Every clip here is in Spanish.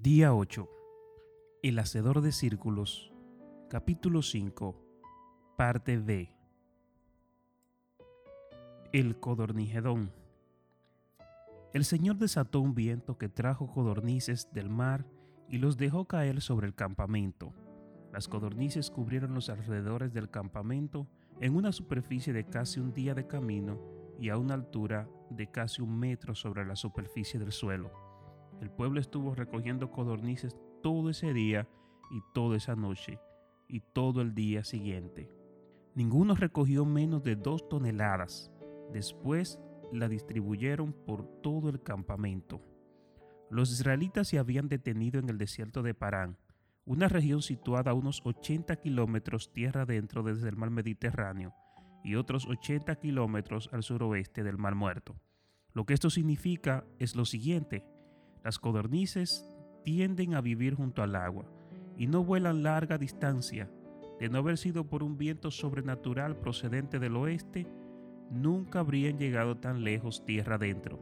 Día 8. El Hacedor de Círculos. Capítulo 5. Parte B. El Codornigedón. El Señor desató un viento que trajo codornices del mar y los dejó caer sobre el campamento. Las codornices cubrieron los alrededores del campamento en una superficie de casi un día de camino y a una altura de casi un metro sobre la superficie del suelo. El pueblo estuvo recogiendo codornices todo ese día y toda esa noche y todo el día siguiente. Ninguno recogió menos de dos toneladas. Después la distribuyeron por todo el campamento. Los israelitas se habían detenido en el desierto de Parán, una región situada a unos 80 kilómetros tierra adentro desde el mar Mediterráneo y otros 80 kilómetros al suroeste del mar Muerto. Lo que esto significa es lo siguiente, las codornices tienden a vivir junto al agua y no vuelan larga distancia. De no haber sido por un viento sobrenatural procedente del oeste, nunca habrían llegado tan lejos tierra adentro.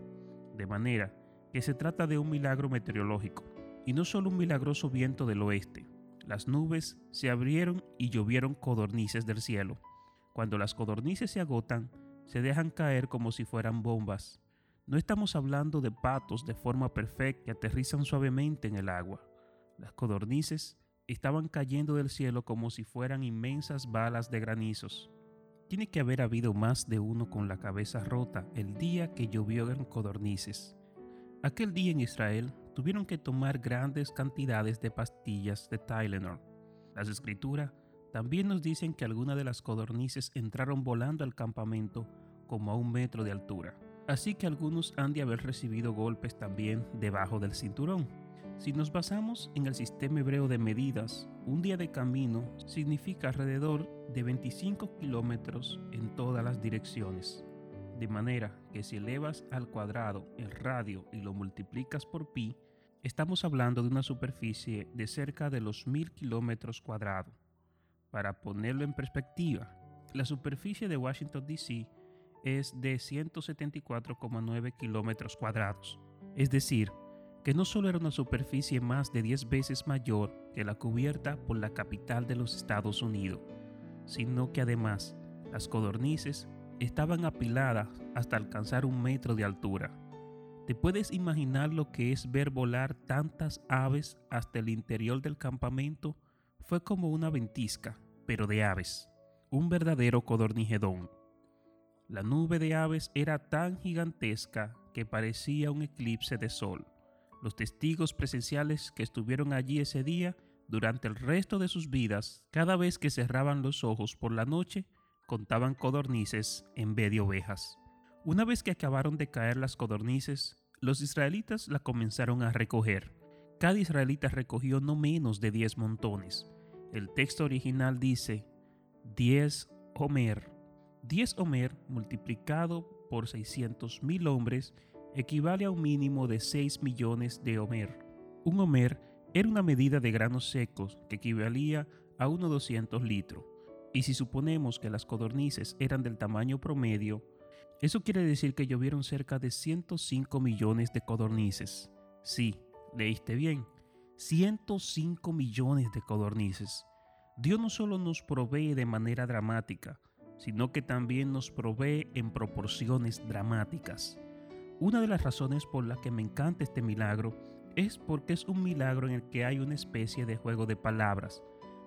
De manera que se trata de un milagro meteorológico, y no solo un milagroso viento del oeste. Las nubes se abrieron y llovieron codornices del cielo. Cuando las codornices se agotan, se dejan caer como si fueran bombas. No estamos hablando de patos de forma perfecta que aterrizan suavemente en el agua. Las codornices estaban cayendo del cielo como si fueran inmensas balas de granizos. Tiene que haber habido más de uno con la cabeza rota el día que llovió en codornices. Aquel día en Israel tuvieron que tomar grandes cantidades de pastillas de Tylenol. Las escrituras también nos dicen que algunas de las codornices entraron volando al campamento como a un metro de altura. Así que algunos han de haber recibido golpes también debajo del cinturón. Si nos basamos en el sistema hebreo de medidas, un día de camino significa alrededor de 25 kilómetros en todas las direcciones. De manera que si elevas al cuadrado el radio y lo multiplicas por pi, estamos hablando de una superficie de cerca de los 1000 kilómetros cuadrados. Para ponerlo en perspectiva, la superficie de Washington, D.C. es de 174,9 kilómetros cuadrados. Es decir, que no solo era una superficie más de 10 veces mayor que la cubierta por la capital de los Estados Unidos, sino que además las codornices estaban apiladas hasta alcanzar un metro de altura. ¿Te puedes imaginar lo que es ver volar tantas aves hasta el interior del campamento? Fue como una ventisca, pero de aves, un verdadero codornigedón. La nube de aves era tan gigantesca que parecía un eclipse de sol. Los testigos presenciales que estuvieron allí ese día, durante el resto de sus vidas, cada vez que cerraban los ojos por la noche, contaban codornices en vez de ovejas. Una vez que acabaron de caer las codornices, los israelitas la comenzaron a recoger. Cada israelita recogió no menos de 10 montones. El texto original dice 10 Homer. 10 Homer multiplicado por 600 mil hombres equivale a un mínimo de 6 millones de Homer. Un Homer era una medida de granos secos que equivalía a unos 200 litros. Y si suponemos que las codornices eran del tamaño promedio, eso quiere decir que llovieron cerca de 105 millones de codornices. Sí, leíste bien, 105 millones de codornices. Dios no solo nos provee de manera dramática, sino que también nos provee en proporciones dramáticas. Una de las razones por las que me encanta este milagro es porque es un milagro en el que hay una especie de juego de palabras.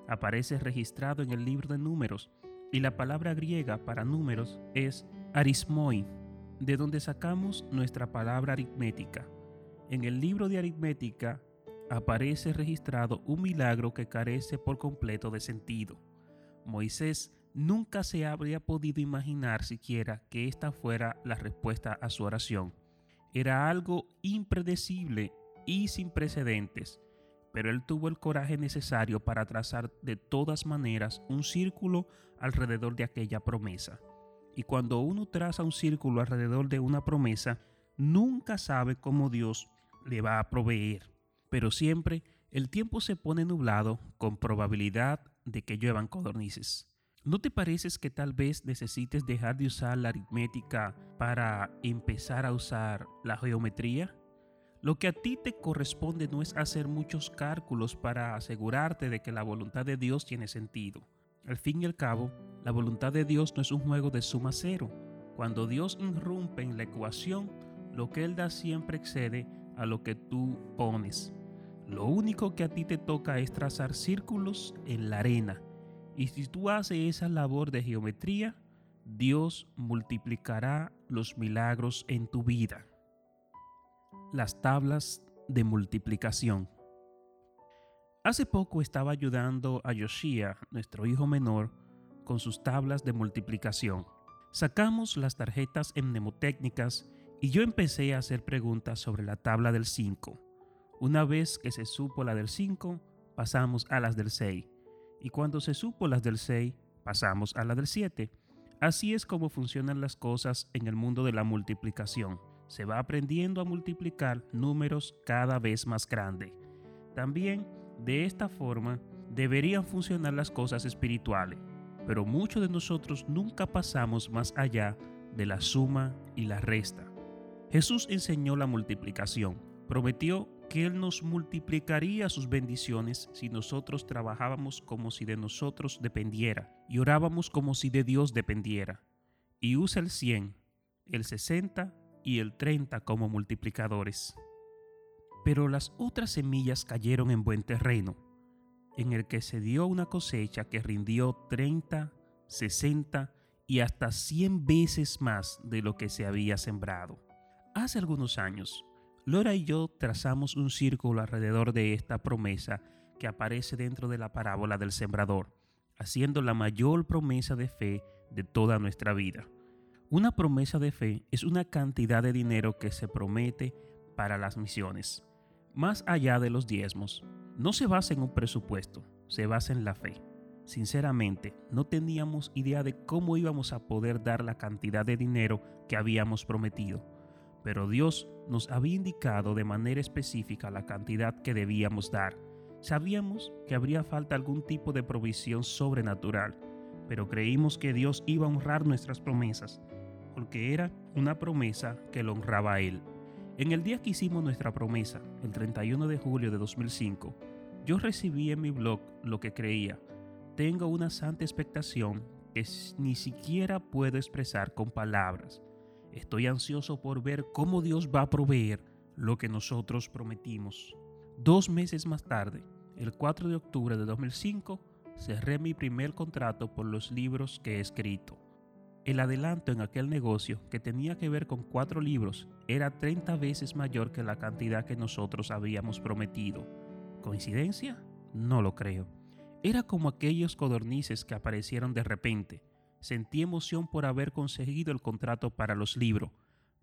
Aparece registrado en el libro de números y la palabra griega para números es arismoi, de donde sacamos nuestra palabra aritmética. En el libro de aritmética aparece registrado un milagro que carece por completo de sentido. Moisés nunca se habría podido imaginar siquiera que esta fuera la respuesta a su oración. Era algo impredecible y sin precedentes, pero él tuvo el coraje necesario para trazar de todas maneras un círculo alrededor de aquella promesa. Y cuando uno traza un círculo alrededor de una promesa, nunca sabe cómo Dios le va a proveer. Pero siempre el tiempo se pone nublado con probabilidad de que lluevan codornices. ¿No te pareces que tal vez necesites dejar de usar la aritmética para empezar a usar la geometría? Lo que a ti te corresponde no es hacer muchos cálculos para asegurarte de que la voluntad de Dios tiene sentido. Al fin y al cabo, la voluntad de Dios no es un juego de suma cero. Cuando Dios irrumpe en la ecuación, lo que Él da siempre excede a lo que tú pones. Lo único que a ti te toca es trazar círculos en la arena. Y si tú haces esa labor de geometría, Dios multiplicará los milagros en tu vida. Las tablas de multiplicación. Hace poco estaba ayudando a Yoshia, nuestro hijo menor, con sus tablas de multiplicación. Sacamos las tarjetas mnemotécnicas y yo empecé a hacer preguntas sobre la tabla del 5. Una vez que se supo la del 5, pasamos a las del 6. Y cuando se supo las del 6, pasamos a la del 7. Así es como funcionan las cosas en el mundo de la multiplicación. Se va aprendiendo a multiplicar números cada vez más grandes. También, de esta forma, deberían funcionar las cosas espirituales, pero muchos de nosotros nunca pasamos más allá de la suma y la resta. Jesús enseñó la multiplicación, prometió Él nos multiplicaría sus bendiciones si nosotros trabajábamos como si de nosotros dependiera y orábamos como si de Dios dependiera. Y usa el 100, el 60 y el 30 como multiplicadores. Pero las otras semillas cayeron en buen terreno, en el que se dio una cosecha que rindió 30, 60 y hasta 100 veces más de lo que se había sembrado. Hace algunos años, Lora y yo trazamos un círculo alrededor de esta promesa que aparece dentro de la parábola del sembrador, haciendo la mayor promesa de fe de toda nuestra vida. Una promesa de fe es una cantidad de dinero que se promete para las misiones. Más allá de los diezmos, no se basa en un presupuesto, se basa en la fe. Sinceramente, no teníamos idea de cómo íbamos a poder dar la cantidad de dinero que habíamos prometido pero Dios nos había indicado de manera específica la cantidad que debíamos dar. Sabíamos que habría falta algún tipo de provisión sobrenatural, pero creímos que Dios iba a honrar nuestras promesas, porque era una promesa que lo honraba Él. En el día que hicimos nuestra promesa, el 31 de julio de 2005, yo recibí en mi blog lo que creía. Tengo una santa expectación que ni siquiera puedo expresar con palabras. Estoy ansioso por ver cómo Dios va a proveer lo que nosotros prometimos. Dos meses más tarde, el 4 de octubre de 2005, cerré mi primer contrato por los libros que he escrito. El adelanto en aquel negocio, que tenía que ver con cuatro libros, era 30 veces mayor que la cantidad que nosotros habíamos prometido. ¿Coincidencia? No lo creo. Era como aquellos codornices que aparecieron de repente, Sentí emoción por haber conseguido el contrato para los libros,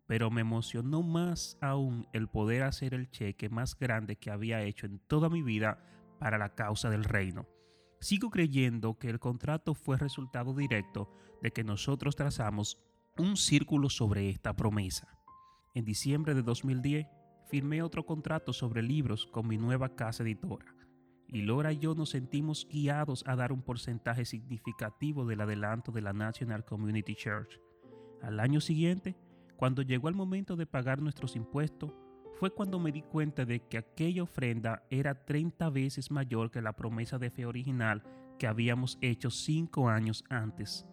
pero me emocionó más aún el poder hacer el cheque más grande que había hecho en toda mi vida para la causa del reino. Sigo creyendo que el contrato fue resultado directo de que nosotros trazamos un círculo sobre esta promesa. En diciembre de 2010 firmé otro contrato sobre libros con mi nueva casa editora y Laura y yo nos sentimos guiados a dar un porcentaje significativo del adelanto de la National Community Church. Al año siguiente, cuando llegó el momento de pagar nuestros impuestos, fue cuando me di cuenta de que aquella ofrenda era 30 veces mayor que la promesa de fe original que habíamos hecho cinco años antes.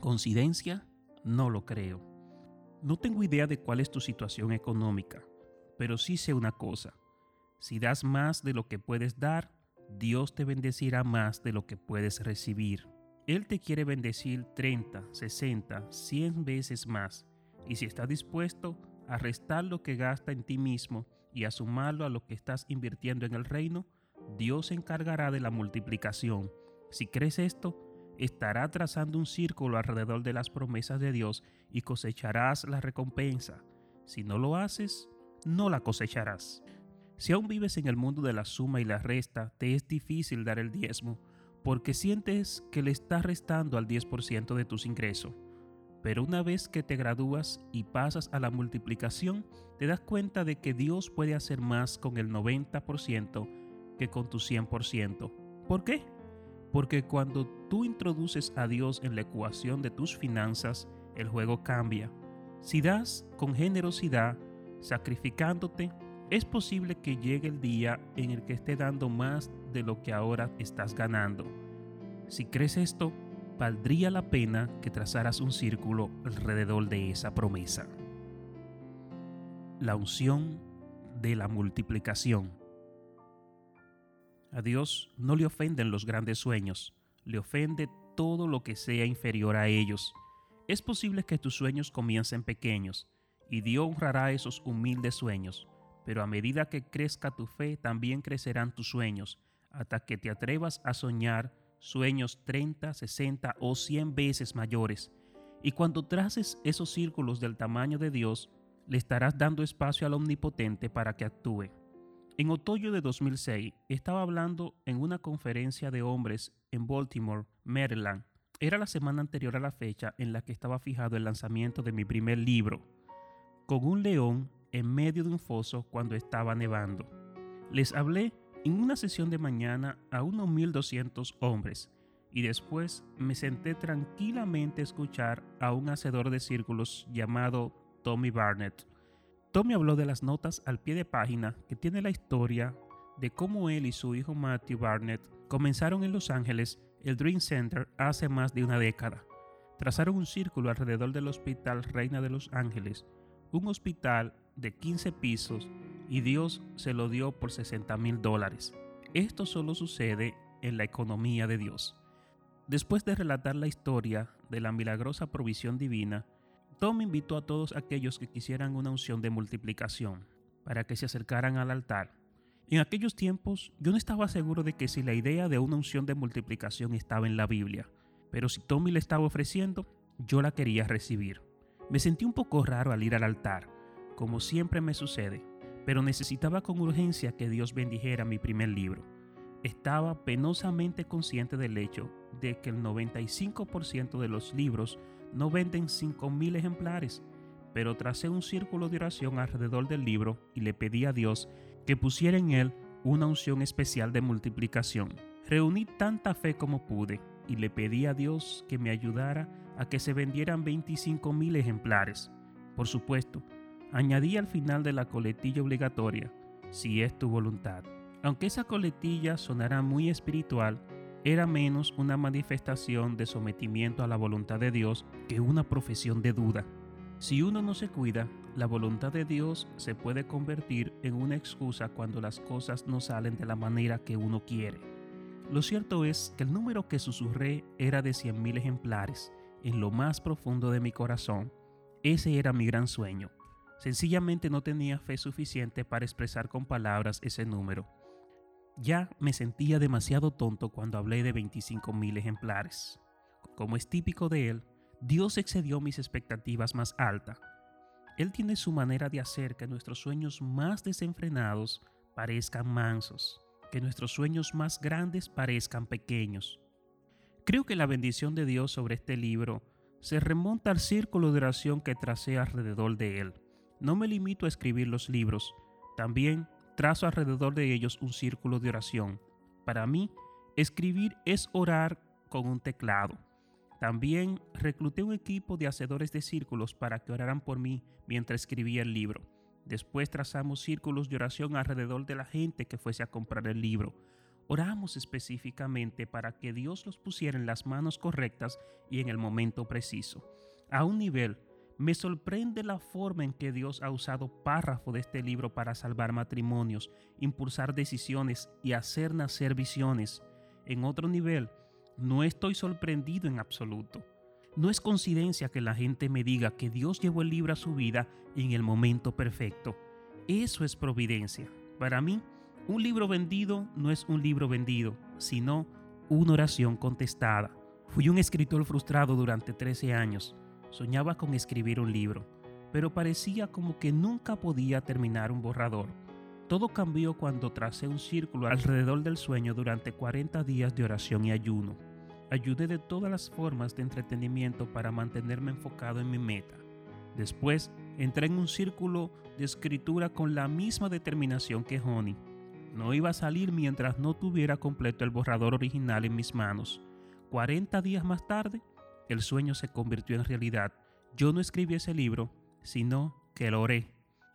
¿Coincidencia? No lo creo. No tengo idea de cuál es tu situación económica, pero sí sé una cosa. Si das más de lo que puedes dar, Dios te bendecirá más de lo que puedes recibir. Él te quiere bendecir 30, 60, 100 veces más. Y si estás dispuesto a restar lo que gasta en ti mismo y a sumarlo a lo que estás invirtiendo en el reino, Dios se encargará de la multiplicación. Si crees esto, estará trazando un círculo alrededor de las promesas de Dios y cosecharás la recompensa. Si no lo haces, no la cosecharás. Si aún vives en el mundo de la suma y la resta, te es difícil dar el diezmo, porque sientes que le estás restando al 10% de tus ingresos. Pero una vez que te gradúas y pasas a la multiplicación, te das cuenta de que Dios puede hacer más con el 90% que con tu 100%. ¿Por qué? Porque cuando tú introduces a Dios en la ecuación de tus finanzas, el juego cambia. Si das con generosidad, sacrificándote, es posible que llegue el día en el que esté dando más de lo que ahora estás ganando. Si crees esto, valdría la pena que trazaras un círculo alrededor de esa promesa. La unción de la multiplicación. A Dios no le ofenden los grandes sueños, le ofende todo lo que sea inferior a ellos. Es posible que tus sueños comiencen pequeños, y Dios honrará esos humildes sueños, pero a medida que crezca tu fe, también crecerán tus sueños, hasta que te atrevas a soñar sueños 30, 60 o 100 veces mayores. Y cuando traces esos círculos del tamaño de Dios, le estarás dando espacio al Omnipotente para que actúe. En otoño de 2006 estaba hablando en una conferencia de hombres en Baltimore, Maryland. Era la semana anterior a la fecha en la que estaba fijado el lanzamiento de mi primer libro, con un león en medio de un foso cuando estaba nevando. Les hablé en una sesión de mañana a unos 1200 hombres y después me senté tranquilamente a escuchar a un hacedor de círculos llamado Tommy Barnett. Tommy habló de las notas al pie de página que tiene la historia de cómo él y su hijo Matthew Barnett comenzaron en Los Ángeles el Dream Center hace más de una década. Trazaron un círculo alrededor del Hospital Reina de Los Ángeles, un hospital de 15 pisos y Dios se lo dio por 60 mil dólares. Esto solo sucede en la economía de Dios. Después de relatar la historia de la milagrosa provisión divina, Tom invitó a todos aquellos que quisieran una unción de multiplicación para que se acercaran al altar. En aquellos tiempos yo no estaba seguro de que si la idea de una unción de multiplicación estaba en la Biblia, pero si Tommy le estaba ofreciendo, yo la quería recibir. Me sentí un poco raro al ir al altar, como siempre me sucede, pero necesitaba con urgencia que Dios bendijera mi primer libro. Estaba penosamente consciente del hecho de que el 95% de los libros no venden 5.000 ejemplares, pero tracé un círculo de oración alrededor del libro y le pedí a Dios que pusiera en él una unción especial de multiplicación. Reuní tanta fe como pude y le pedí a Dios que me ayudara a que se vendieran 25.000 ejemplares. Por supuesto, Añadí al final de la coletilla obligatoria, si es tu voluntad. Aunque esa coletilla sonará muy espiritual, era menos una manifestación de sometimiento a la voluntad de Dios que una profesión de duda. Si uno no se cuida, la voluntad de Dios se puede convertir en una excusa cuando las cosas no salen de la manera que uno quiere. Lo cierto es que el número que susurré era de 100.000 ejemplares, en lo más profundo de mi corazón. Ese era mi gran sueño, Sencillamente no tenía fe suficiente para expresar con palabras ese número. Ya me sentía demasiado tonto cuando hablé de 25 mil ejemplares. Como es típico de él, Dios excedió mis expectativas más altas. Él tiene su manera de hacer que nuestros sueños más desenfrenados parezcan mansos, que nuestros sueños más grandes parezcan pequeños. Creo que la bendición de Dios sobre este libro se remonta al círculo de oración que tracé alrededor de él. No me limito a escribir los libros, también trazo alrededor de ellos un círculo de oración. Para mí, escribir es orar con un teclado. También recluté un equipo de hacedores de círculos para que oraran por mí mientras escribía el libro. Después trazamos círculos de oración alrededor de la gente que fuese a comprar el libro. Oramos específicamente para que Dios los pusiera en las manos correctas y en el momento preciso. A un nivel me sorprende la forma en que Dios ha usado párrafo de este libro para salvar matrimonios, impulsar decisiones y hacer nacer visiones. En otro nivel, no estoy sorprendido en absoluto. No es coincidencia que la gente me diga que Dios llevó el libro a su vida en el momento perfecto. Eso es providencia. Para mí, un libro vendido no es un libro vendido, sino una oración contestada. Fui un escritor frustrado durante 13 años Soñaba con escribir un libro, pero parecía como que nunca podía terminar un borrador. Todo cambió cuando tracé un círculo alrededor del sueño durante 40 días de oración y ayuno. Ayudé de todas las formas de entretenimiento para mantenerme enfocado en mi meta. Después entré en un círculo de escritura con la misma determinación que Honey. No iba a salir mientras no tuviera completo el borrador original en mis manos. 40 días más tarde el sueño se convirtió en realidad. Yo no escribí ese libro, sino que lo oré.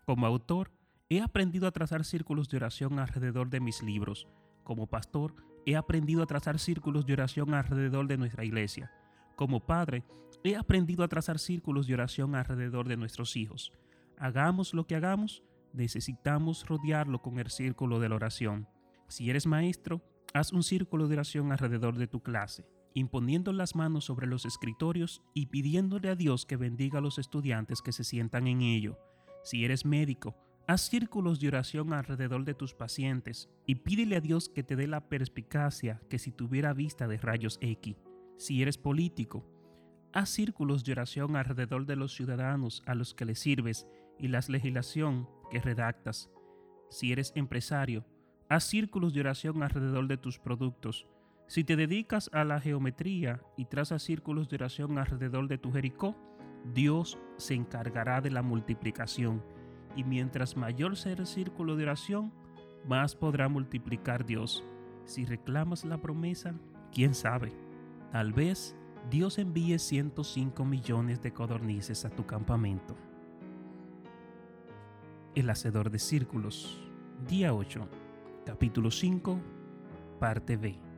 Como autor, he aprendido a trazar círculos de oración alrededor de mis libros. Como pastor, he aprendido a trazar círculos de oración alrededor de nuestra iglesia. Como padre, he aprendido a trazar círculos de oración alrededor de nuestros hijos. Hagamos lo que hagamos, necesitamos rodearlo con el círculo de la oración. Si eres maestro, haz un círculo de oración alrededor de tu clase, imponiendo las manos sobre los escritorios y pidiéndole a Dios que bendiga a los estudiantes que se sientan en ello. Si eres médico, haz círculos de oración alrededor de tus pacientes y pídele a Dios que te dé la perspicacia que si tuviera vista de rayos X. Si eres político, haz círculos de oración alrededor de los ciudadanos a los que le sirves y la legislación que redactas. Si eres empresario, haz círculos de oración alrededor de tus productos. Si te dedicas a la geometría y trazas círculos de oración alrededor de tu Jericó, Dios se encargará de la multiplicación. Y mientras mayor sea el círculo de oración, más podrá multiplicar Dios. Si reclamas la promesa, quién sabe, tal vez Dios envíe 105 millones de codornices a tu campamento. El Hacedor de Círculos, día 8, capítulo 5, parte B.